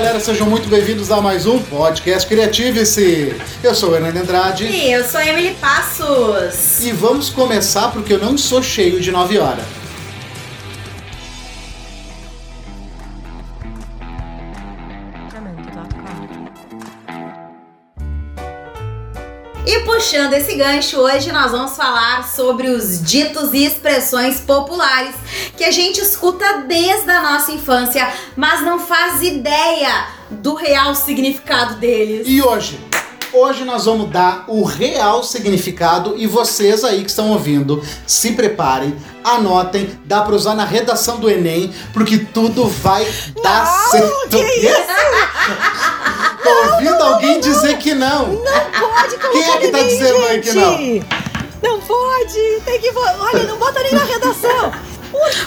galera, sejam muito bem-vindos a mais um podcast Criative-se. Eu sou o Hernani Andrade. E eu sou a Emily Passos. E vamos começar porque eu não sou cheio de 9 horas. Puxando esse gancho, hoje nós vamos falar sobre os ditos e expressões populares que a gente escuta desde a nossa infância, mas não faz ideia do real significado deles. E hoje, Hoje nós vamos dar o real significado e vocês aí que estão ouvindo, se preparem, anotem, dá para usar na redação do Enem, porque tudo vai dar Não, certo. que isso? Tô ouvindo alguém dizer que não. Não pode colocar Quem é que tá ninguém, dizendo aí que não? gente. Não pode, tem que... Olha, não bota nem na redação.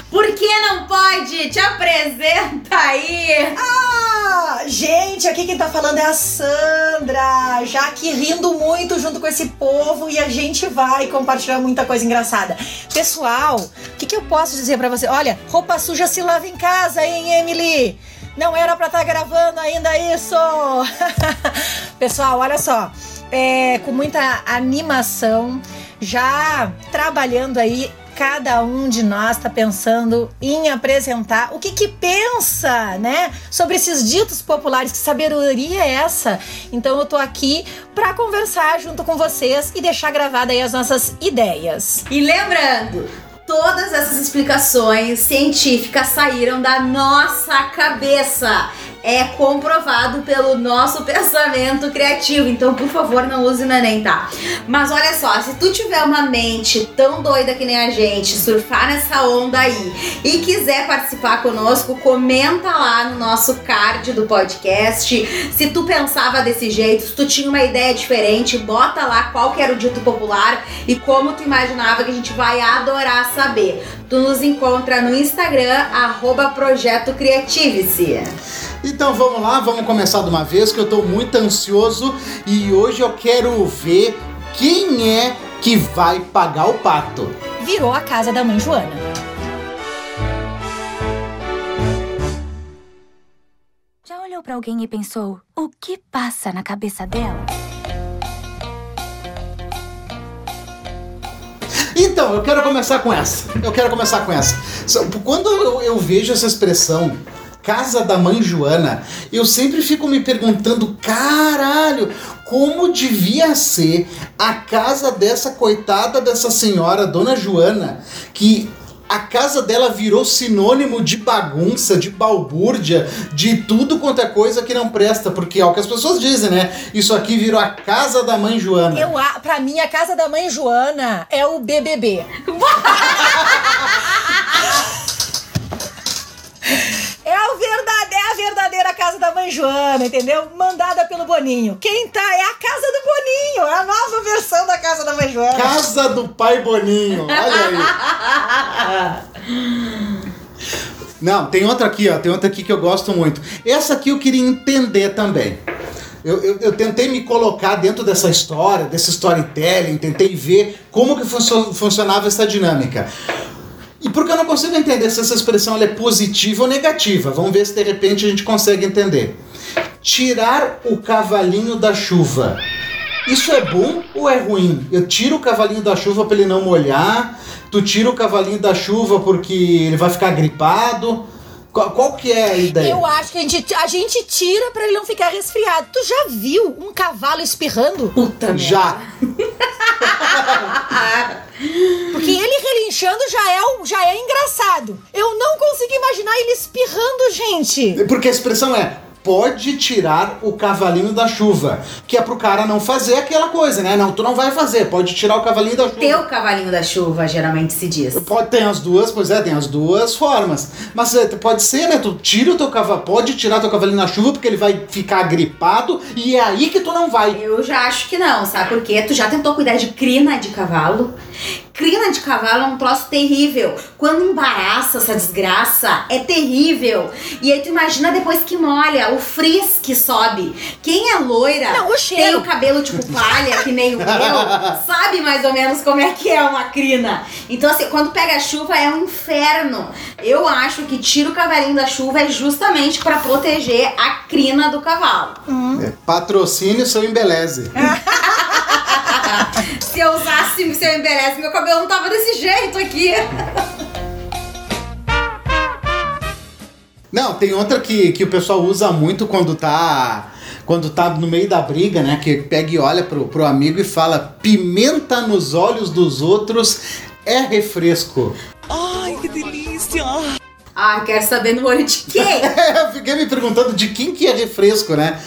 Por que não pode? Te apresenta aí! Ah, gente, aqui quem tá falando é a Sandra, já que rindo muito junto com esse povo e a gente vai compartilhar muita coisa engraçada. Pessoal, o que, que eu posso dizer pra você? Olha, roupa suja se lava em casa, hein, Emily? Não era pra estar gravando ainda isso! Pessoal, olha só, é, com muita animação, já trabalhando aí cada um de nós está pensando em apresentar o que que pensa, né, sobre esses ditos populares. Que sabedoria é essa? Então eu tô aqui para conversar junto com vocês e deixar gravada aí as nossas ideias. E lembrando, todas essas explicações científicas saíram da nossa cabeça. É comprovado pelo nosso pensamento criativo. Então, por favor, não use no Enem, tá? Mas olha só, se tu tiver uma mente tão doida que nem a gente, surfar nessa onda aí e quiser participar conosco, comenta lá no nosso card do podcast. Se tu pensava desse jeito, se tu tinha uma ideia diferente, bota lá qual que era o dito popular e como tu imaginava que a gente vai adorar saber. Tu nos encontra no Instagram, arroba Projeto Criativice. Então vamos lá, vamos começar de uma vez que eu tô muito ansioso e hoje eu quero ver quem é que vai pagar o pato. Virou a casa da mãe Joana. Já olhou pra alguém e pensou o que passa na cabeça dela? Então, eu quero começar com essa. Eu quero começar com essa. Quando eu, eu vejo essa expressão, casa da mãe Joana, eu sempre fico me perguntando, caralho, como devia ser a casa dessa coitada dessa senhora, dona Joana, que a casa dela virou sinônimo de bagunça, de balbúrdia, de tudo quanto é coisa que não presta, porque é o que as pessoas dizem, né? Isso aqui virou a casa da mãe Joana. Eu, pra mim, a casa da mãe Joana é o BBB. é a casa da mãe Joana, entendeu? Mandada pelo Boninho. Quem tá é a casa do Boninho, é a nova versão da casa da mãe Joana. Casa do Pai Boninho, olha aí. Não, tem outra aqui, ó. Tem outra aqui que eu gosto muito. Essa aqui eu queria entender também. Eu, eu, eu tentei me colocar dentro dessa história, desse storytelling, tentei ver como que funcio- funcionava essa dinâmica. E porque eu não consigo entender se essa expressão é positiva ou negativa. Vamos ver se de repente a gente consegue entender. Tirar o cavalinho da chuva. Isso é bom ou é ruim? Eu tiro o cavalinho da chuva para ele não molhar. Tu tira o cavalinho da chuva porque ele vai ficar gripado. Qual, qual que é a ideia? Eu acho que a gente, a gente tira pra ele não ficar resfriado. Tu já viu um cavalo espirrando? Puta Já. Porque ele relinchando já é, já é engraçado. Eu não consigo imaginar ele espirrando, gente. Porque a expressão é pode tirar o cavalinho da chuva. Que é pro cara não fazer aquela coisa, né? Não, tu não vai fazer, pode tirar o cavalinho da chuva. Teu cavalinho da chuva, geralmente se diz. Pode ter as duas, pois é, tem as duas formas. Mas é, pode ser, né? Tu tira o teu cavalo, pode tirar teu cavalinho na chuva porque ele vai ficar gripado e é aí que tu não vai. Eu já acho que não, sabe por quê? Tu já tentou cuidar de crina de cavalo? Crina de cavalo é um troço terrível. Quando embaraça essa desgraça, é terrível. E aí tu imagina depois que molha, o frizz que sobe. Quem é loira, Não, o cheiro. tem o cabelo tipo palha, que nem o meu, sabe mais ou menos como é que é uma crina. Então, assim, quando pega chuva é um inferno. Eu acho que tira o cavalinho da chuva é justamente pra proteger a crina do cavalo. É, patrocínio seu embeleze. Se eu usasse seu embeleze, meu cabelo não tava desse jeito aqui. Não, tem outra que, que o pessoal usa muito quando tá. Quando tá no meio da briga, né? Que pega e olha pro, pro amigo e fala: pimenta nos olhos dos outros é refresco. Ah, quero saber no olho de quem? Eu fiquei me perguntando de quem que é refresco, né?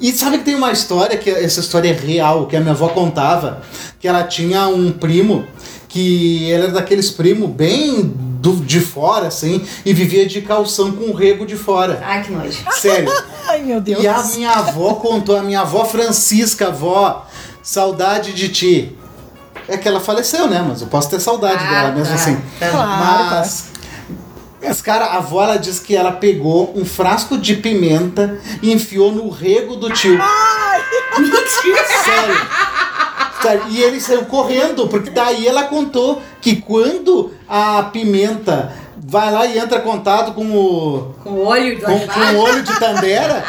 E sabe que tem uma história, que essa história é real, que a minha avó contava, que ela tinha um primo que ele era daqueles primos bem do, de fora, assim, e vivia de calção com rego de fora. Ai, que nojo. Sério. Ai, meu Deus. E a minha avó contou, a minha avó Francisca, avó, saudade de ti. É que ela faleceu, né? Mas eu posso ter saudade Ah, dela mesmo tá. assim. Claro, Mas, mas, cara, a avó ela disse que ela pegou um frasco de pimenta e enfiou no rego do tio. Sério. Sério. E ele saiu correndo, porque daí ela contou que quando a pimenta vai lá e entra em contato com o Com o olho do com, com o olho de Tandera,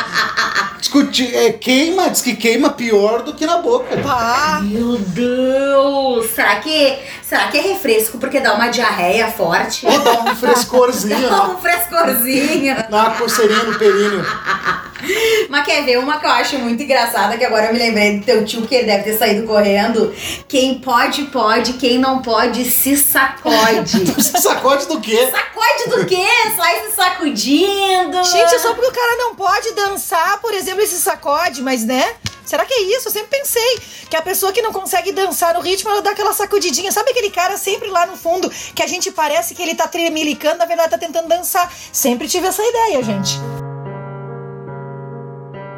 discuti, é, queima, diz que queima pior do que na boca. Pá. Meu Deus! Será que, será que é refresco porque dá uma diarreia forte? Ou dá um frescorzinho, Dá né? um frescorzinho. Dá uma coceirinha no períneo. Mas quer ver uma que eu acho muito engraçada, que agora eu me lembrei do teu tio, que ele deve ter saído correndo. Quem pode, pode. Quem não pode, se sacode. Sacode do quê? sacode do quê? Sai se sacudindo. Gente, é só porque o cara não pode dançar, por exemplo, esse sacode, mas né? Será que é isso? Eu sempre pensei que a pessoa que não consegue dançar no ritmo, ela dá aquela sacudidinha. Sabe aquele cara sempre lá no fundo, que a gente parece que ele tá tremelicando, na verdade tá tentando dançar. Sempre tive essa ideia, gente.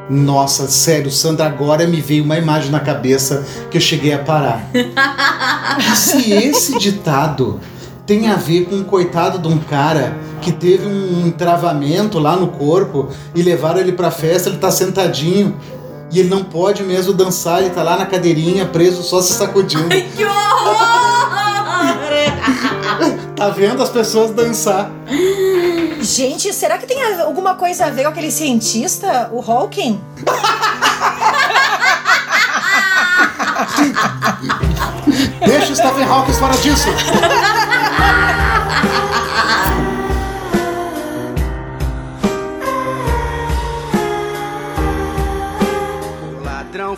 Nossa, sério, Sandra, agora me veio uma imagem na cabeça que eu cheguei a parar. Se esse ditado tem a ver com um coitado de um cara que teve um travamento lá no corpo e levaram ele pra festa, ele tá sentadinho e ele não pode mesmo dançar, ele tá lá na cadeirinha, preso, só se sacudindo. Ai, que horror! Tá vendo as pessoas dançar? Gente, será que tem alguma coisa a ver com aquele cientista, o Hawking? Deixa o Stephen Hawking fora disso!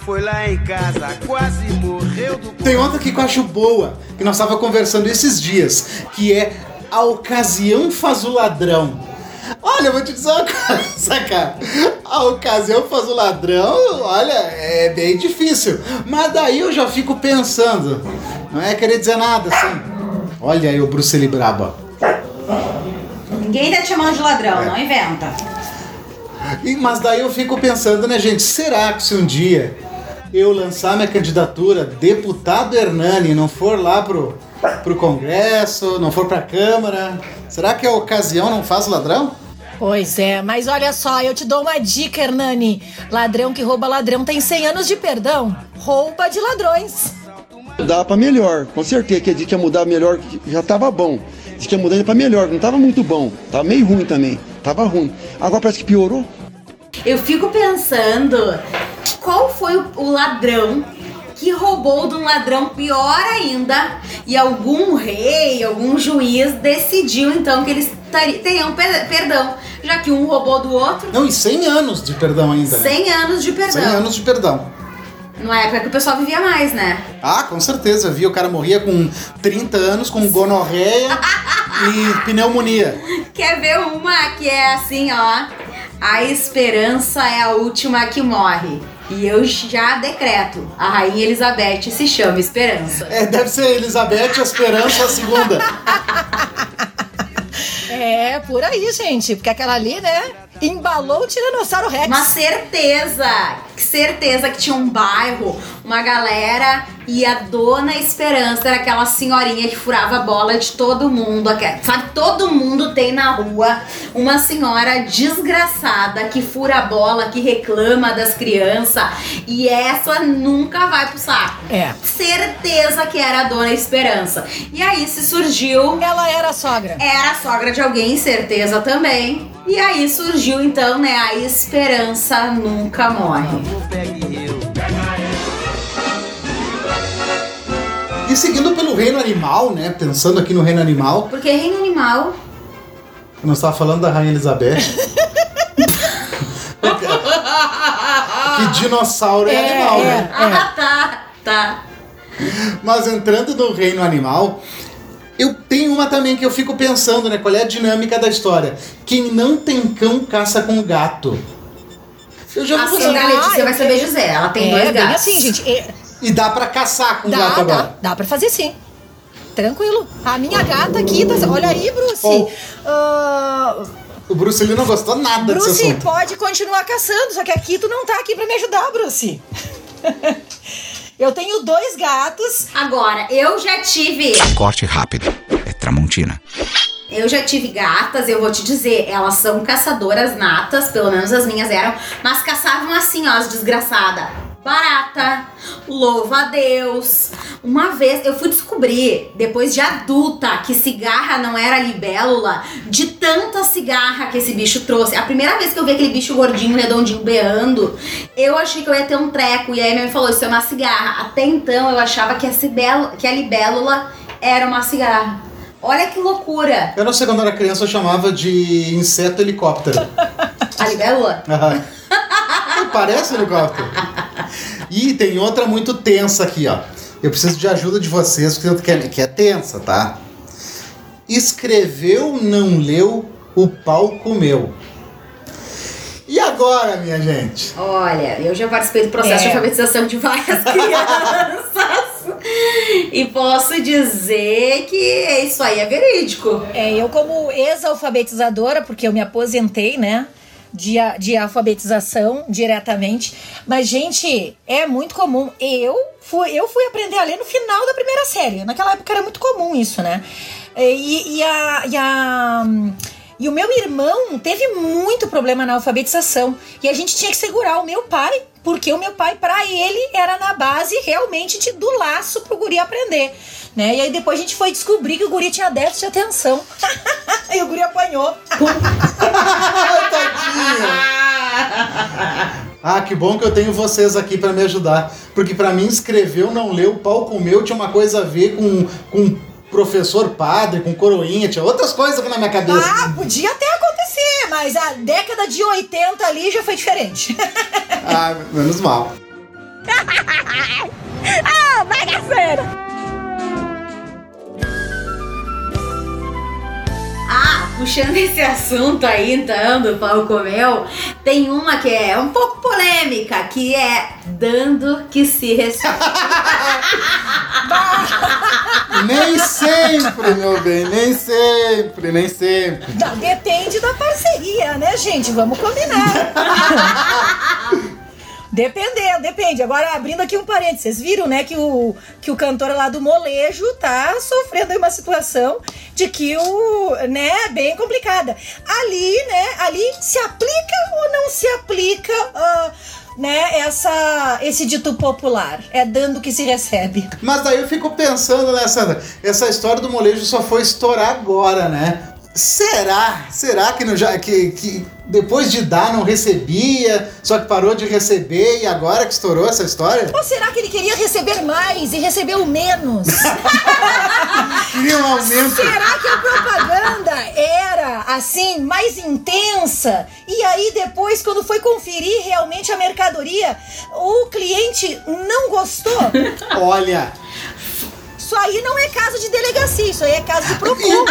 foi lá em casa, quase morreu do Tem outra aqui que eu acho boa, que nós estava conversando esses dias, que é a ocasião faz o ladrão. Olha, eu vou te dizer uma coisa, cara. A ocasião faz o ladrão, olha, é bem difícil. Mas daí eu já fico pensando, não é querer dizer nada assim. Olha aí o Bruce Lee brabo. Ninguém tá te chamando de ladrão, não inventa. E- Mas daí eu fico pensando, né, gente? Será que se um dia eu lançar minha candidatura, deputado Hernani, não for lá pro, pro Congresso, não for pra Câmara, será que a ocasião não faz o ladrão? Pois é, mas olha só, eu te dou uma dica, Hernani. Ladrão que rouba ladrão tem 100 anos de perdão. Rouba de ladrões. mudar pra melhor. Com certeza que disse que ia mudar melhor, já tava bom. Disse que ia mudar pra melhor, não tava muito bom. Tava meio ruim também. Tava ruim. Agora parece que piorou. Eu fico pensando qual foi o, o ladrão que roubou de um ladrão pior ainda e algum rei, algum juiz decidiu então que eles teriam per- perdão, já que um roubou do outro. Não, e 100 anos de perdão ainda, né? 100 anos de 100 perdão. anos de perdão. Numa época que o pessoal vivia mais, né? Ah, com certeza. Eu vi o cara morria com 30 anos, com gonorreia e pneumonia. Quer ver uma que é assim, ó? A esperança é a última que morre. E eu já decreto. A rainha Elizabeth se chama Esperança. É, deve ser Elizabeth a Esperança a segunda. É, por aí, gente. Porque aquela ali, né? Embalou o Tiranossauro Rex. Uma certeza, certeza que tinha um bairro, uma galera e a Dona Esperança era aquela senhorinha que furava a bola de todo mundo. Sabe, todo mundo tem na rua uma senhora desgraçada que fura a bola, que reclama das crianças e essa nunca vai pro saco. É. Certeza que era a Dona Esperança. E aí se surgiu Ela era a sogra. era a sogra de alguém, certeza também. E aí surgiu então, né, a esperança nunca morre. Pegue eu. E seguindo pelo reino animal, né? Pensando aqui no reino animal, Porque reino animal. eu não estava falando da Rainha Elizabeth. que dinossauro é, É, animal, é. né? Ah, tá, tá. Mas entrando no reino animal, eu tenho uma também que eu fico pensando, né? Qual é a dinâmica da história? Quem não tem cão caça com gato. Eu já A vou Ah, Letícia vai saber dizer, ela tem é, dois bem gatos. assim, gente. É, E dá pra caçar com dá, gato dá, agora. dá pra fazer sim. Tranquilo. A minha gata aqui, tá, olha aí, Bruce. Oh. Ah, O Bruce Lee não gostou nada desse Bruce, assunto. pode continuar caçando, só que aqui tu não tá aqui pra me ajudar, Bruce. Eu tenho dois gatos. Agora, eu já tive. Corte rápido. É Tramontina. Eu já tive gatas, eu vou te dizer, elas são caçadoras natas, pelo menos as minhas eram, mas caçavam assim, ó, as desgraçadas. Barata, louva a Deus. Uma vez eu fui descobrir, depois de adulta, que cigarra não era libélula, de tanta cigarra que esse bicho trouxe. A primeira vez que eu vi aquele bicho gordinho, redondinho, beando, eu achei que eu ia ter um treco. E aí minha mãe falou: Isso é uma cigarra. Até então eu achava que a, cibelo, que a libélula era uma cigarra. Olha que loucura. Eu não sei quando era criança eu chamava de inseto helicóptero. A libélula? Aham. Parece helicóptero. E tem outra muito tensa aqui, ó. Eu preciso de ajuda de vocês, porque quero- que é tensa, tá? Escreveu, não leu, o pau comeu. E agora, minha gente? Olha, eu já participei do processo de É. alfabetização de várias crianças. E posso dizer que isso aí é verídico. É, eu como ex-alfabetizadora, porque eu me aposentei, né? De, de alfabetização diretamente. Mas, gente, é muito comum. Eu fui, eu fui aprender a ler no final da primeira série. Naquela época era muito comum isso, né? E, e a. E a e o meu irmão teve muito problema na alfabetização. E a gente tinha que segurar o meu pai, porque o meu pai, pra ele, era na base realmente de, do laço pro guri aprender. Né? E aí depois a gente foi descobrir que o guri tinha déficit de atenção. e o guri apanhou. Ah, que bom que eu tenho vocês aqui pra me ajudar. Porque pra mim, escreveu, não leu, o pau comeu tinha uma coisa a ver com, com professor padre, com coroinha, tinha outras coisas aqui na minha cabeça. Ah, podia até acontecer, mas a década de 80 ali já foi diferente. Ah, menos mal. ah, bagaceira! Ah, puxando esse assunto aí, então, do pau comeu, tem uma que é um pouco polêmica, que é dando que se recebe. Nem sempre, meu bem, nem sempre, nem sempre. Não, depende da parceria, né, gente? Vamos combinar. Dependendo, depende. Agora, abrindo aqui um parênteses, vocês viram, né, que o, que o cantor lá do molejo tá sofrendo uma situação de que o, né, bem complicada. Ali, né, ali se aplica ou não se aplica, ah, né, essa, esse dito popular? É dando que se recebe. Mas daí eu fico pensando nessa. Essa história do molejo só foi estourar agora, né? Será? Será que, não já, que, que depois de dar não recebia, só que parou de receber e agora que estourou essa história? Ou será que ele queria receber mais e recebeu menos? Queria um aumento. Será que a propaganda era assim, mais intensa? E aí depois, quando foi conferir realmente a mercadoria, o cliente não gostou? Olha, Isso aí não é caso de delegacia, isso aí é caso de Procon.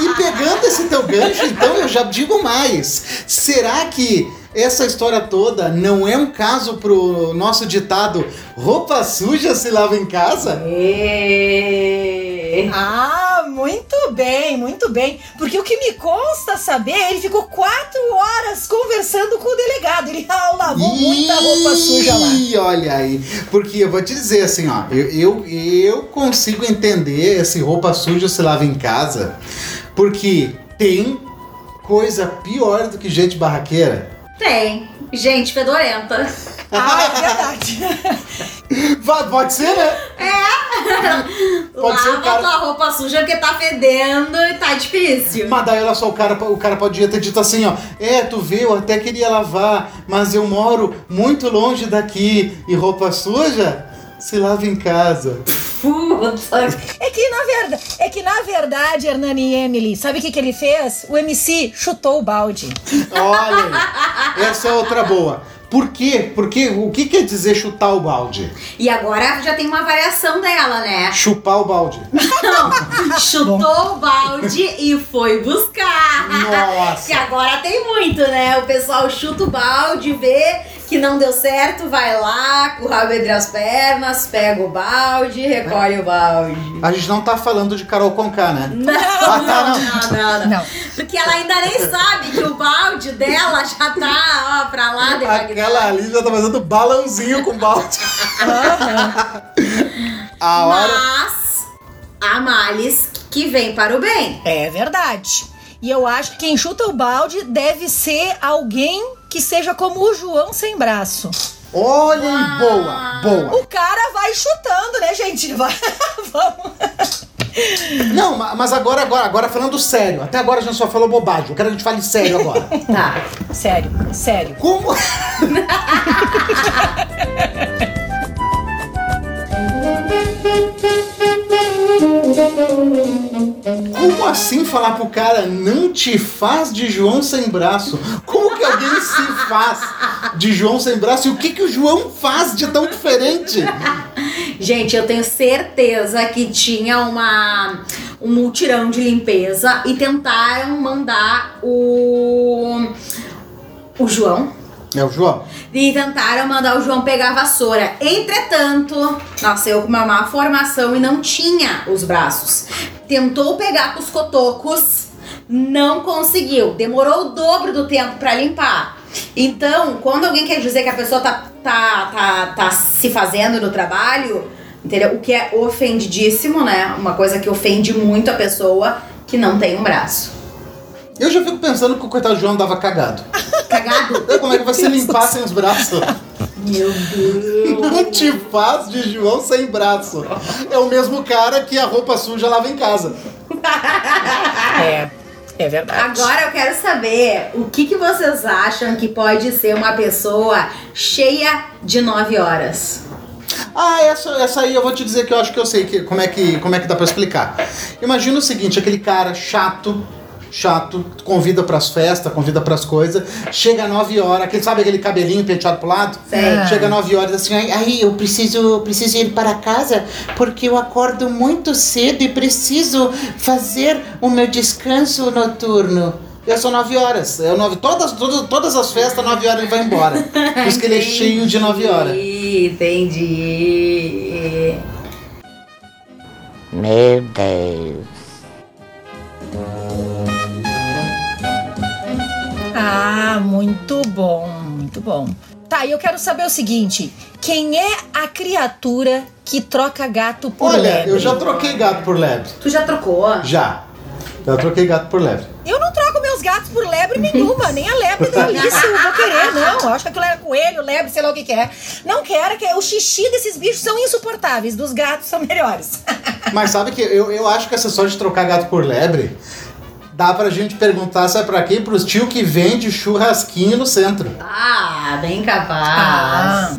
E pegando esse teu gancho, então eu já digo mais. Será que essa história toda não é um caso pro nosso ditado roupa suja se lava em casa? É. Ah, muito bem, muito bem. Porque o que me consta saber, ele ficou quatro horas conversando com o delegado. Ele ah, lavou muita roupa suja lá. Ih, olha aí. Porque eu vou te dizer assim, ó, eu, eu, eu consigo entender esse roupa suja se lava em casa, porque tem coisa pior do que gente barraqueira. Tem. Gente fedorenta. Ah, é verdade. Pode ser, né? Pode ser o Lava cara- tua roupa suja porque tá fedendo e tá difícil. Mas daí olha só, o cara, o cara podia ter dito assim, ó. É, tu vê, eu até queria lavar, mas eu moro muito longe daqui e roupa suja se lava em casa. Puta. É que na verdade, é que na verdade, Hernani e Emily, sabe o que, que ele fez? O MC chutou o balde. Olha essa é outra boa. Por quê? Porque o que quer dizer chutar o balde? E agora já tem uma variação dela, né? Chupar o balde. Chutou o balde e foi buscar. Nossa. Que agora tem muito, né? O pessoal chuta o balde, vê que não deu certo, vai lá, com o rabo entre as pernas, pega o balde, recolhe o balde. A gente não tá falando de Carol Conká, né? Não, Ah, tá, não, não, não, não. Não. Porque ela ainda nem sabe que o balde dela já tá, ó, pra lá. Aquela ali já tá fazendo balãozinho com balde. A hora. Mas há males que vem para o bem. É verdade. E eu acho que quem chuta o balde deve ser alguém que seja como o João sem braço. Olha aí, boa, boa. O cara vai chutando, né, gente? Vai. Vamos. Não, ma- mas agora, agora, agora falando sério. Até agora a gente só falou bobagem. Eu quero que a gente fale sério agora. Tá. Sério, sério. Como. Como assim falar pro cara não te faz de João sem braço? Que alguém se faz de João sem braço? E o que que o João faz de tão diferente? Gente, eu tenho certeza que tinha uma um multirão de limpeza e tentaram mandar o o João É o João? e tentaram mandar o João pegar a vassoura. Entretanto, nasceu com uma má formação e não tinha os braços. Tentou pegar com os cotocos, não conseguiu. Demorou o dobro do tempo pra limpar. Então, quando alguém quer dizer que a pessoa tá, tá, tá, tá se fazendo no trabalho, entendeu? O que é ofendidíssimo, né? Uma coisa que ofende muito a pessoa que não tem um braço. Eu já fico pensando que o coitado do João dava cagado. Cagado? Como é que vai se limpar sem os braços? Meu Deus. Não te faz de João sem braço. É o mesmo cara que a roupa suja lava em casa. É, é verdade. Agora eu quero saber o que, que vocês acham que pode ser uma pessoa cheia de 9 horas. Ah, essa, essa aí eu vou te dizer que eu acho que eu sei que, como, é que, como é que dá pra explicar. Imagina o seguinte, aquele cara chato, chato, convida pras festas, convida pras coisas, chega às 9 horas, aquele, sabe aquele cabelinho penteado pro lado? Sei. Chega às 9 horas assim, "Ai, aí eu preciso, preciso ir para casa porque eu acordo muito cedo e preciso fazer o meu descanso noturno. E são 9 horas. É 9, todas, todas, todas as festas, 9 horas ele vai embora. Por isso que ele é cheio de 9 horas. Entendi. Meu Deus. Ah, muito bom, muito bom. Tá, e eu quero saber o seguinte: quem é a criatura que troca gato por Olha, lebre? eu já troquei gato por lebre. Tu já trocou? Já. Já troquei gato por lebre. Eu não troco meus gatos por lebre nenhuma, nem a lebre do Alice eu vou querer, não. Eu acho que aquilo é coelho, lebre, sei lá o que, que é. Não quero, que o xixi desses bichos são insuportáveis, dos gatos são melhores. Mas sabe que eu, eu acho que essa história de trocar gato por lebre dá pra gente perguntar, sabe pra quem? Pros tio que vende churrasquinho no centro. Ah, bem capaz. Ah.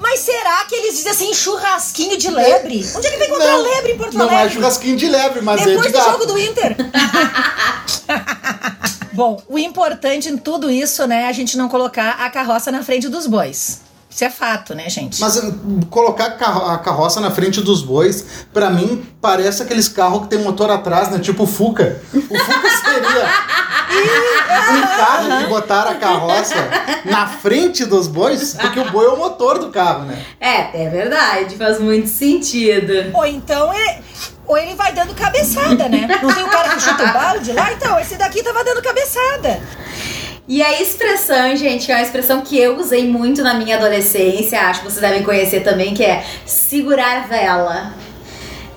Mas será que eles dizem assim, churrasquinho de lebre? Onde é que vai encontrar Não, lebre em Porto Não Alegre? é churrasquinho de lebre, mas é Depois de do gato. jogo do Inter. Bom, o importante em tudo isso, né, é a gente não colocar a carroça na frente dos bois. Isso é fato, né, gente? Mas uh, colocar a carro- a carroça na frente dos bois, pra mim, parece aqueles carros que tem motor atrás, né? Tipo o Fuca. O Fuca seria um carro que botaram a carroça na frente dos bois, porque o boi é o motor do carro, né? É, é verdade, faz muito sentido. Ou então é. Ou ele vai dando cabeçada, né? Não tem o cara que chuta o balde lá? Então, esse daqui tava dando cabeçada. E a expressão, gente, é uma expressão que eu usei muito na minha adolescência, acho que vocês devem conhecer também, que é segurar vela.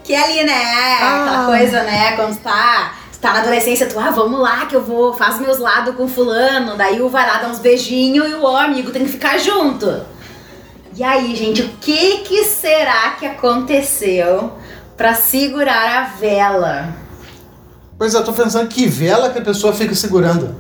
Que é ali, né? Aquela Ah. coisa, né? Quando tá, tá na adolescência, tu, ah, vamos lá que eu vou, faz meus lados com fulano. Daí o vai lá dar uns beijinhos e o amigo tem que ficar junto. E aí, gente, o que que será que aconteceu pra segurar a vela? Pois é, eu tô pensando que vela que a pessoa fica segurando.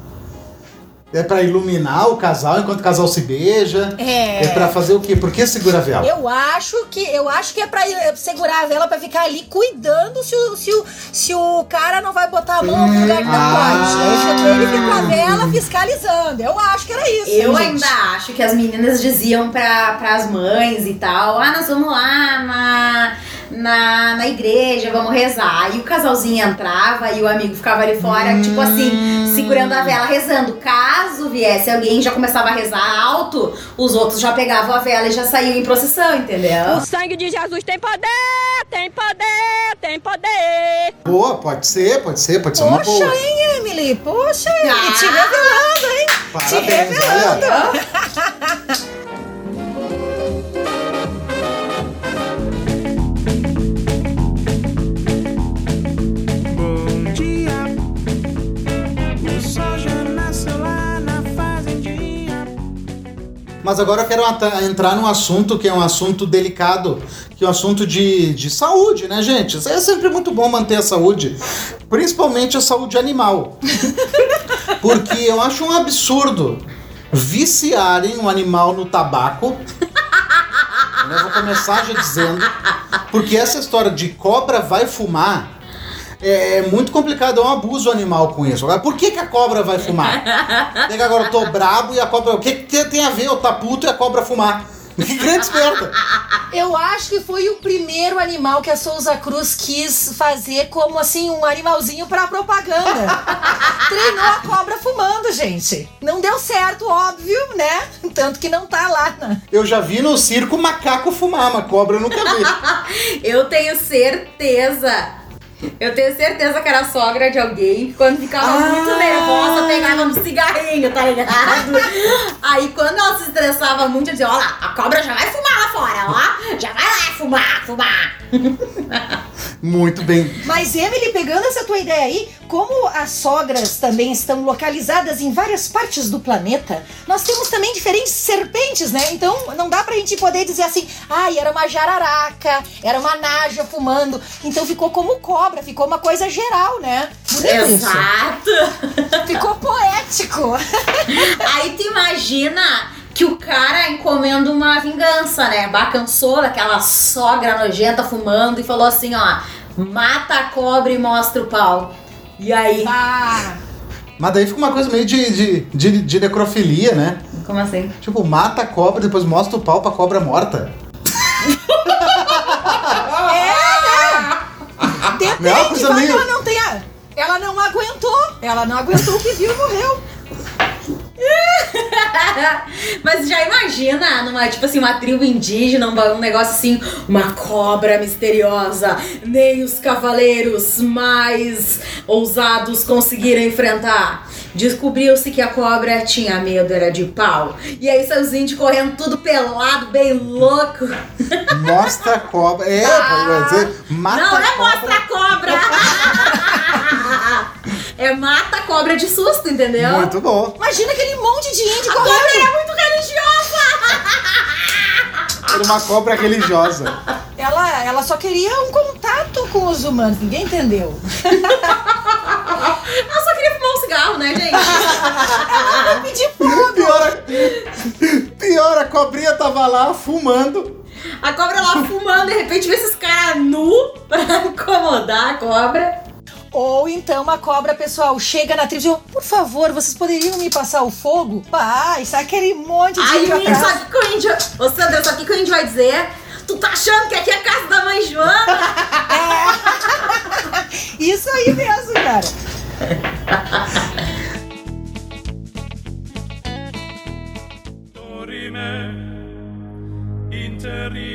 É pra iluminar o casal enquanto o casal se beija. É. É pra fazer o quê? Por que segura a vela? Eu acho que eu acho que é pra eh, segurar a vela pra ficar ali cuidando se o, se o, se o cara não vai botar a mão algum lugar que não Ah. pode. Fica- ele fica com a vela fiscalizando. Eu acho que era isso. Eu gente? ainda acho que as meninas diziam pra, pras mães e tal, ah, nós vamos lá na, na, na igreja, vamos rezar. E o casalzinho entrava e o amigo ficava ali fora, Hum. tipo assim, segurando a vela, rezando. Caso viesse alguém e já começava a rezar alto, os outros já pegavam a vela e já saíam em procissão, entendeu? O sangue de Jesus tem poder, tem poder, tem poder. Boa, pode ser, pode ser, pode ser uma Poxa, boa. hein, Emily? Poxa, Ah. te revelando, hein? te Parabéns, revelando. Mas agora eu quero entrar num assunto que é um assunto delicado, que é um assunto de, de saúde, né, gente? É sempre muito bom manter a saúde, principalmente a saúde animal. Porque eu acho um absurdo viciarem um animal no tabaco. Eu vou começar já dizendo, porque essa história de cobra vai fumar é muito complicado, é um abuso animal com isso. Agora, por que, que a cobra vai fumar? É que agora eu tô brabo e a cobra. O que, que tem a ver eu tá puto e a cobra fumar? Que grande merda! Eu acho que foi o primeiro animal que a Souza Cruz quis fazer como assim um animalzinho pra propaganda. Treinou a cobra fumando, gente. Não deu certo, óbvio, né? Tanto que não tá lá. Né? Eu já vi no circo macaco fumar, mas cobra eu nunca vi. Eu tenho certeza. Eu tenho certeza que era sogra de alguém que quando ficava Ah. muito nervosa pegava um cigarrinho, tá ligado? Aí quando ela se estressava muito, eu dizia, ó lá, a cobra já vai fumar lá fora, ó. Já vai lá fumar, fumar. Muito bem. Mas, Emily, pegando essa tua ideia aí, como as sogras também estão localizadas em várias partes do planeta, nós temos também diferentes serpentes, né? Então não dá pra gente poder dizer assim, ai, era uma jararaca, era uma naja fumando. Então ficou como cobra, ficou uma coisa geral, né? Bonito isso. Exato. Ficou poético. Aí tu imagina que o cara encomenda uma vingança, né? Bacansou daquela sogra nojenta fumando e falou assim, ó, mata a cobra e mostra o pau. E aí? Ah, Mas daí fica uma coisa meio de, de, de, de necrofilia, né? Como assim? Tipo, mata a cobra, depois mostra o pau pra cobra morta. depende, Não é uma vai coisa que meio- ela não tenha... Ela não aguentou. Ela não aguentou o que viu e morreu. Mas já imagina numa, tipo assim, uma tribo indígena, um, um negócio assim, uma cobra misteriosa, nem os cavaleiros mais ousados conseguiram enfrentar. Descobriu-se que a cobra tinha medo, era de pau. E aí seus índios correndo tudo pelado, bem louco. Mostra a cobra. É, pode dizer, mata Não, não é mostra a cobra! é mata a cobra de susto, entendeu? Muito bom. Imagina aquele monte de índio A cobra é muito religiosa! Era uma cobra religiosa. Ela, ela só queria um contato com os humanos, ninguém entendeu. Ela só queria fumar um cigarro, né, gente? Ela pedir fogo. Pior, a- pior, a cobrinha tava lá fumando. A cobra lá fumando, de repente vê esses caras nu pra incomodar a cobra. Ou então a cobra, pessoal, chega na tribo e diz, por favor, vocês poderiam me passar o fogo? Pai, sabe aquele monte de Aí índio sabe o que o índio... Ô, Sandra, sabe o que o índio vai dizer? Tu tá achando que aqui é a casa da mãe Joana? Isso aí mesmo, cara.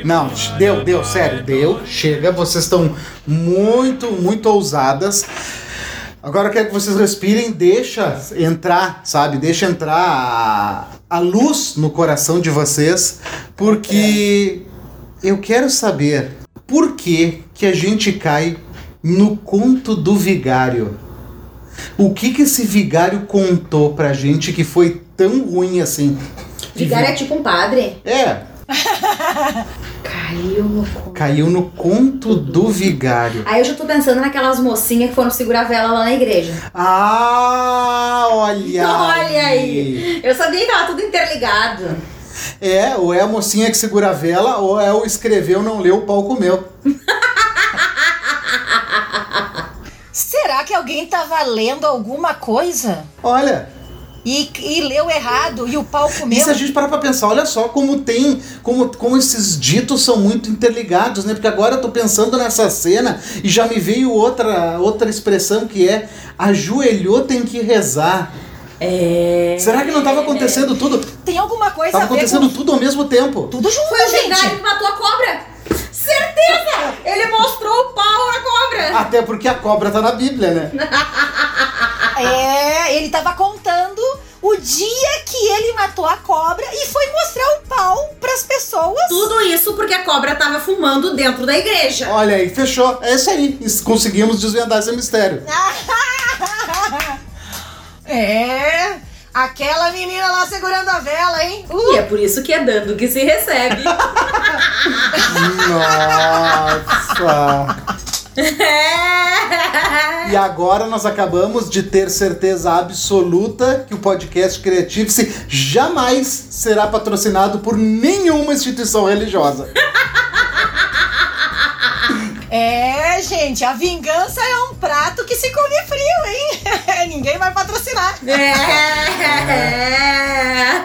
Não, deu, deu, sério, deu, chega. Vocês estão muito, muito ousadas. Agora eu quero que vocês respirem, deixa entrar, sabe? Deixa entrar a, a luz no coração de vocês, porque eu quero saber por que que a gente cai no conto do vigário. O que que esse vigário contou pra gente que foi tão ruim assim? Vigário é tipo um padre. É, Caiu no conto. caiu no conto do vigário. Aí eu já tô pensando naquelas mocinhas que foram segurar a vela lá na igreja. Ah, olha! Olha aí! Eu sabia que tava tudo interligado. É, ou é a mocinha que segura a vela, ou é o escreveu, não leu, o pau comeu. Será que alguém tava lendo alguma coisa Olha, e, e leu errado e o pau comeu? e se a gente parar pra pensar, olha só como tem, como, como esses ditos são muito interligados, né? Porque agora eu tô pensando nessa cena e já me veio outra, outra expressão que é ajoelhou tem que rezar. É. Será que não tava acontecendo tudo? Tem alguma coisa Tava a ver acontecendo com... tudo ao mesmo tempo. Tudo junto, Foi o gente. vigário que matou a cobra! Certeza! Ele mostrou o pau na cobra! Até porque a cobra tá na Bíblia, né? É, ele tava contando o dia que ele matou a cobra e foi mostrar o pau pras pessoas. Tudo isso porque a cobra tava fumando dentro da igreja. Olha aí, fechou. É isso aí. Conseguimos desvendar esse mistério. É, aquela menina lá segurando a vela, hein? Uh, E é por isso que é dando que se recebe. Nossa! É. E agora nós acabamos de ter certeza absoluta que o podcast Creative-se jamais será patrocinado por nenhuma instituição religiosa. É, gente, a vingança é um prato que se come frio, hein? Ninguém vai patrocinar. É.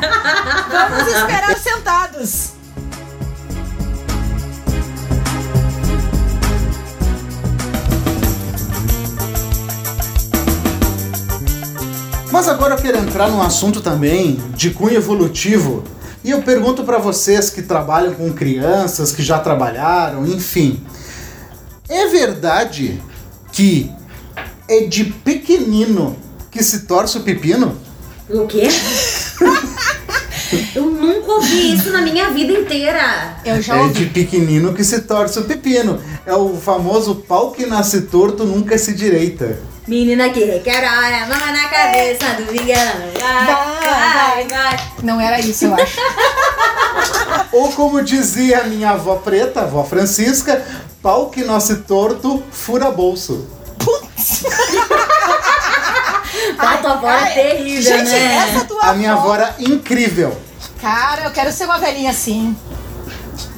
Vamos esperar sentados. Mas agora eu quero entrar num assunto também de cunho evolutivo. E eu pergunto pra vocês que trabalham com crianças, que já trabalharam, enfim. É verdade que é de pequenino que se torce o pepino? O quê? Eu nunca ouvi isso na minha vida inteira. Eu já É ouvi. de pequenino que se torce o pepino. É o famoso pau que nasce torto nunca se direita. Menina que quer a mão na cabeça do vegano. Vai, vai, vai. Não era isso, eu acho. Ou como dizia a minha avó preta, a avó Francisca, pau que nasce torto, fura bolso. A tua avó é terrível, gente, né? essa tua A minha avó- avó era incrível. Cara, eu quero ser uma velhinha assim.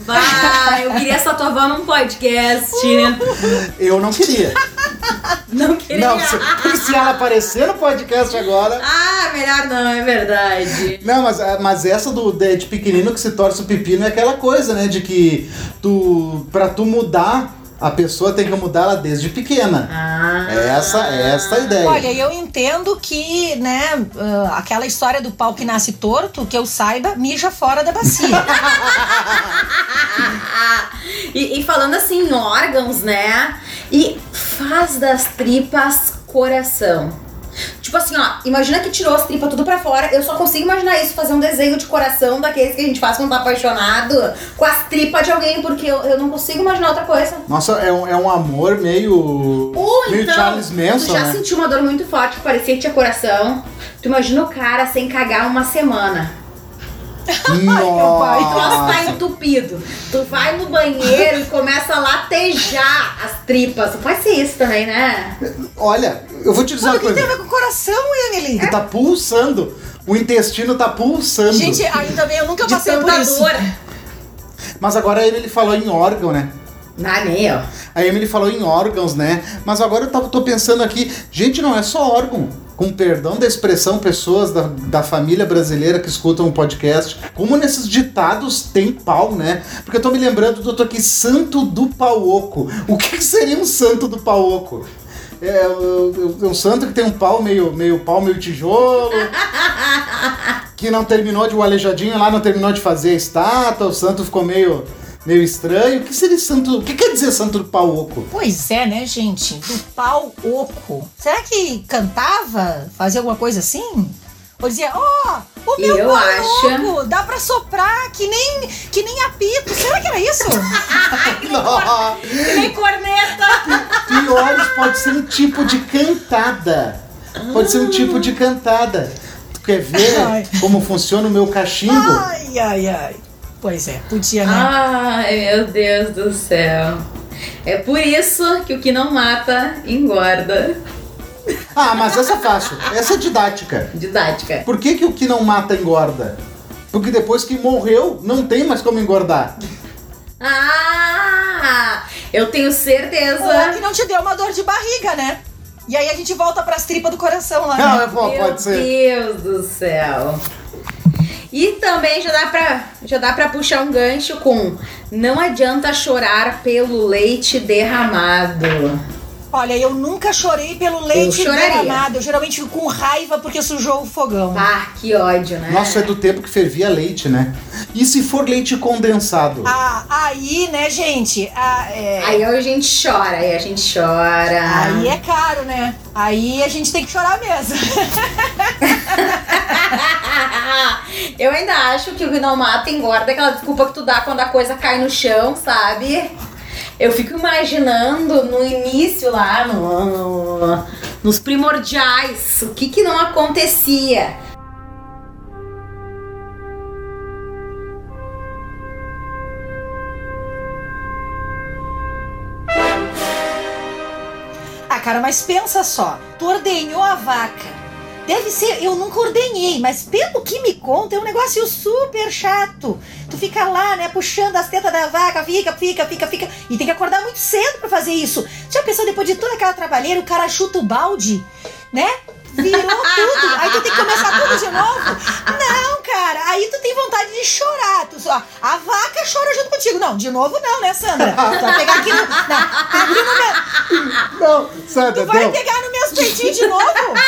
Vai, eu queria essa tua avó num podcast. Eu não queria. Não queria. Não, se, se ela aparecer no podcast agora. Ah, melhor não, é verdade. Não, mas, mas essa do de, de pequenino que se torce o pepino é aquela coisa, né? De que tu. Pra tu mudar, a pessoa tem que mudar ela desde pequena. Ah. Essa, essa é a ideia. Olha, eu entendo que, né, ah, aquela história do pau que nasce torto, que eu saiba, mija fora da bacia. E, e falando assim em órgãos, né? E faz das tripas coração. Tipo assim, ó, imagina que tirou as tripas tudo pra fora. Eu só consigo imaginar isso, fazer um desenho de coração daqueles que a gente faz quando tá apaixonado, com as tripas de alguém, porque eu, eu não consigo imaginar outra coisa. Nossa, é um, é um amor meio. Ou meio então, Charles Manson, tu já né? sentiu uma dor muito forte que parecia que tinha coração. Tu imagina o cara sem cagar uma semana. O troço tá Nossa. entupido. Tu vai no banheiro e começa a latejar as tripas. Pode ser isso também, né? Olha, eu vou te dizer uma o que tem a coisa. ver com o coração, Emily? Tá pulsando. O intestino tá pulsando. Gente, ainda bem, eu nunca De passei por isso. dor. Mas agora ele falou em órgão, né? Ah, nem, ó. A Emily falou em órgãos, né? Mas agora eu tô pensando aqui, gente, não é só órgão. Com perdão da expressão, pessoas da, da família brasileira que escutam o podcast, como nesses ditados tem pau, né? Porque eu tô me lembrando do outro aqui, Santo do Pauoco. O que, que seria um Santo do Pauoco? É, é, é um santo que tem um pau meio, meio pau, meio tijolo. que não terminou de o aleijadinho lá, não terminou de fazer a estátua, o santo ficou meio, meio estranho. O que seria santo? O que quer dizer santo do pau oco? Pois é, né, gente? Do pau oco. Será que cantava? Fazia alguma coisa assim? Ou dizia, ó, o meu Eu pau acho. oco, dá pra soprar que nem, que nem apito. Será que era isso? Não, Nem corneta! piores pode ser um tipo de cantada. Pode ser um tipo de cantada. Tu quer ver Ai. como funciona o meu cachimbo? ai, ai, ai. Pois é, podia, né? Ai, meu Deus do céu. É por isso que o que não mata engorda. Ah, mas essa é fácil. Essa é didática. Didática. Por que, que o que não mata engorda? Porque depois que morreu, não tem mais como engordar. Ah! Eu tenho certeza. Ou que não te deu uma dor de barriga, né? E aí a gente volta pras tripas do coração lá, Não, né? é, pô, Meu pode ser. Deus do céu. E também já dá pra já dá para puxar um gancho com não adianta chorar pelo leite derramado. Olha, eu nunca chorei pelo leite derramado. Eu geralmente fico com raiva porque sujou o fogão. Ah, que ódio, né? Nossa, é do tempo que fervia leite, né? E se for leite condensado? Ah, aí, né, gente? Ah, é... Aí a gente chora, aí a gente chora. Aí é caro, né? Aí a gente tem que chorar mesmo. Eu ainda acho que o que não mata engorda aquela desculpa que tu dá quando a coisa cai no chão, sabe? Eu fico imaginando no início lá, no, no- nos primordiais, o que que não acontecia. Ah, cara, mas pensa só. Tu ordenhou a vaca. Deve ser, eu nunca ordenhei, mas pelo que me conta, é um negócio super chato. Tu fica lá, né, puxando as tetas da vaca, fica, fica, fica, fica. E tem que acordar muito cedo pra fazer isso. Já pensou, depois de toda aquela trabalheira, o cara chuta o balde, né? Virou tudo. Aí tu tem que começar tudo de novo. Não, cara. Aí tu tem vontade de chorar. Tu só, a vaca chora junto contigo. Não, de novo não, né, Sandra? Tu vai pegar aqui no. Não, no meu, Não, Sandra, Tu vai não. pegar nos meus peitinhos de novo?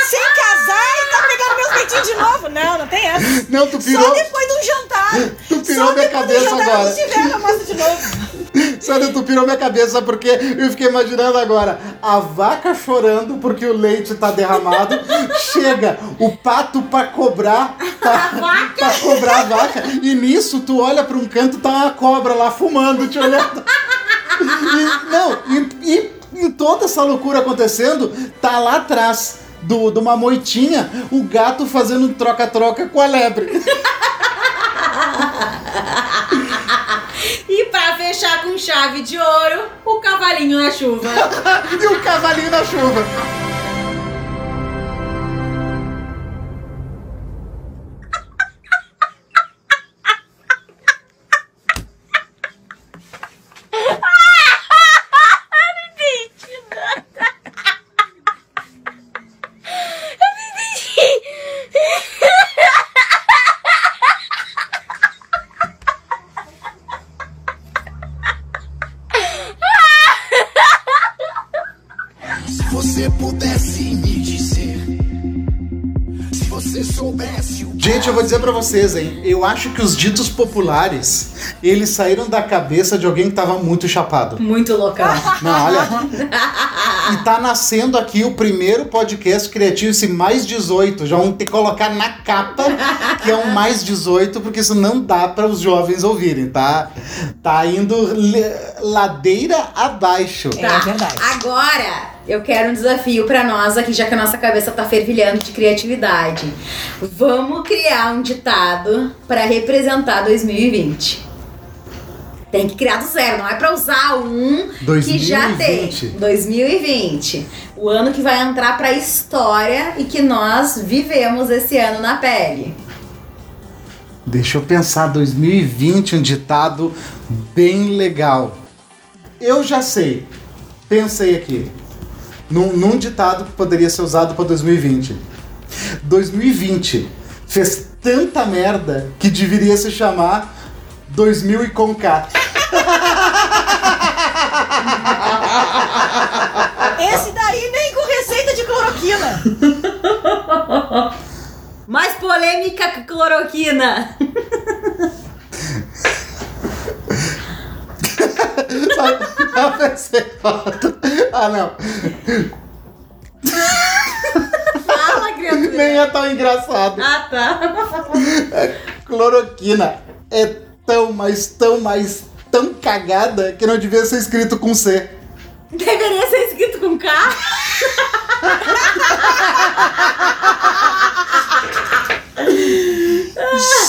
Sem casar e tá pegando meus peitinhos de novo? Não, não tem essa. Não, tu Só pirou. depois de um jantar. Tu pirou Só minha cabeça agora. Se tiver, eu mostro de novo. Sandra, tu pirou minha cabeça porque eu fiquei imaginando agora a vaca chorando porque o leite tá derramado. Chega o pato pra cobrar, pra, pra cobrar a vaca. E nisso tu olha pra um canto, tá uma cobra lá fumando, te olhando. E, não, e, e em toda essa loucura acontecendo, tá lá atrás do, de uma moitinha o gato fazendo um troca-troca com a lebre. Pra fechar com chave de ouro, o cavalinho na chuva. e o cavalinho na chuva. Pra vocês, hein? Eu acho que os ditos populares, eles saíram da cabeça de alguém que tava muito chapado. Muito loucão. Não, olha. E tá nascendo aqui o primeiro podcast criativo, esse mais 18. Já vamos ter que colocar na capa que é um mais 18, porque isso não dá para os jovens ouvirem, tá? Tá indo ladeira abaixo. É verdade. Agora, eu quero um desafio pra nós aqui, já que a nossa cabeça tá fervilhando de criatividade. Vamos criar um ditado pra representar 2020. Tem que criar do zero, não é pra usar um que já tem. 2020. 2020. O ano que vai entrar pra história e que nós vivemos esse ano na pele. Deixa eu pensar, 2020, um ditado bem legal. Eu já sei, pensei aqui, num, num ditado que poderia ser usado para 2020. 2020 fez tanta merda que deveria se chamar 2000 e com K. Esse daí nem com receita de cloroquina. Por polêmica cloroquina. Ah, pensei, ah, não. Fala, criatura. Nem é tão engraçado. Ah, tá. Cloroquina é tão, mas tão, mas tão cagada que não devia ser escrito com C. Deveria ser escrito com K.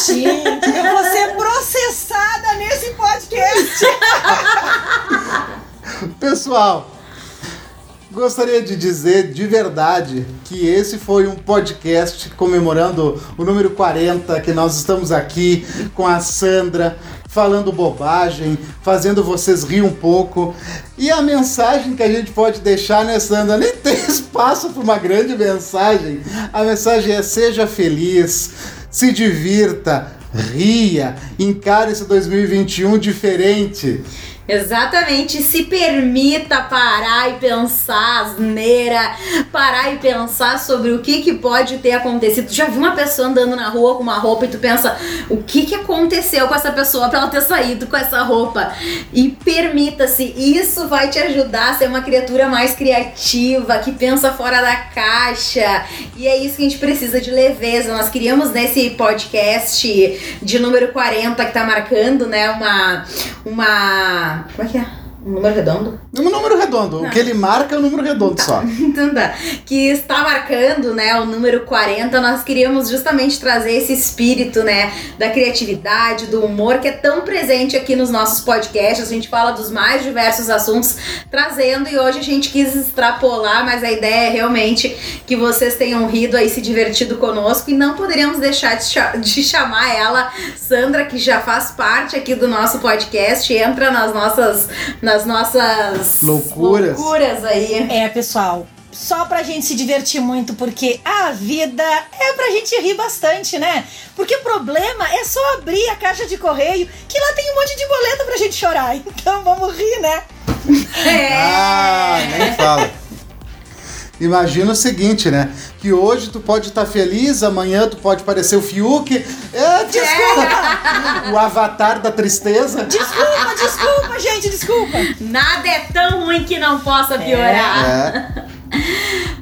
Gente, eu vou ser processada nesse podcast. Pessoal, gostaria de dizer de verdade que esse foi um podcast comemorando o número 40, que nós estamos aqui com a Sandra, falando bobagem, fazendo vocês rir um pouco. E a mensagem que a gente pode deixar, né, Sandra? Nem tem espaço para uma grande mensagem. A mensagem é: seja feliz, se divirta, ria, encare esse 2021 diferente. Exatamente, se permita parar e pensar asneira, parar e pensar sobre o que, que pode ter acontecido. Tu já viu uma pessoa andando na rua com uma roupa e tu pensa, o que, que aconteceu com essa pessoa pra ela ter saído com essa roupa? E permita-se, isso vai te ajudar a ser uma criatura mais criativa, que pensa fora da caixa. E é isso que a gente precisa de leveza. Nós queríamos nesse podcast de número 40 que tá marcando, né, uma uma como é que é? Um número redondo? Um número redondo. O que ele marca é um número redondo só. Então tá. Que está marcando, né, o número 40. Nós queríamos justamente trazer esse espírito, né, da criatividade, do humor que é tão presente aqui nos nossos podcasts. A gente fala dos mais diversos assuntos trazendo e hoje a gente quis extrapolar, mas a ideia é realmente que vocês tenham rido aí, se divertido conosco e não poderíamos deixar de chamar ela, Sandra, que já faz parte aqui do nosso podcast, entra nas nossas nas nossas Loucuras. loucuras aí. É, pessoal, só pra gente se divertir muito, porque a vida é pra gente rir bastante, né? Porque o problema é só abrir a caixa de correio, que lá tem um monte de boleto pra gente chorar. Então vamos rir, né? É. Ah, nem fala. Imagina o seguinte, né? Que hoje tu pode estar feliz, amanhã tu pode parecer o Fiuk. É, desculpa! O avatar da tristeza. Desculpa, desculpa, gente, desculpa. Nada é tão ruim que não possa piorar. É.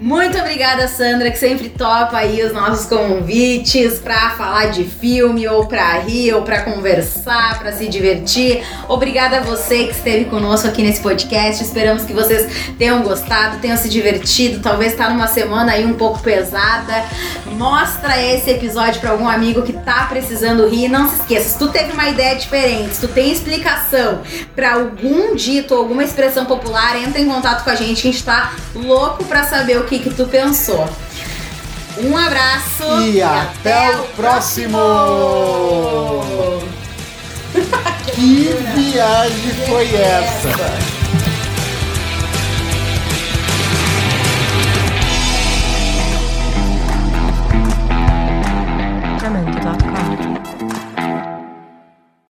Muito obrigada, Sandra, que sempre topa aí os nossos convites pra falar de filme, ou pra rir, ou pra conversar, pra se divertir. Obrigada a você que esteve conosco aqui nesse podcast. Esperamos que vocês tenham gostado, tenham se divertido. Talvez tá numa semana aí um pouco pesada. Mostra esse episódio pra algum amigo que tá precisando rir. Não se esqueça, se tu teve uma ideia diferente, se tu tem explicação pra algum dito, alguma expressão popular, entra em contato com a gente que a gente tá louco pra saber o que que tu pensou. Um abraço E até o próximo! Que viagem foi essa?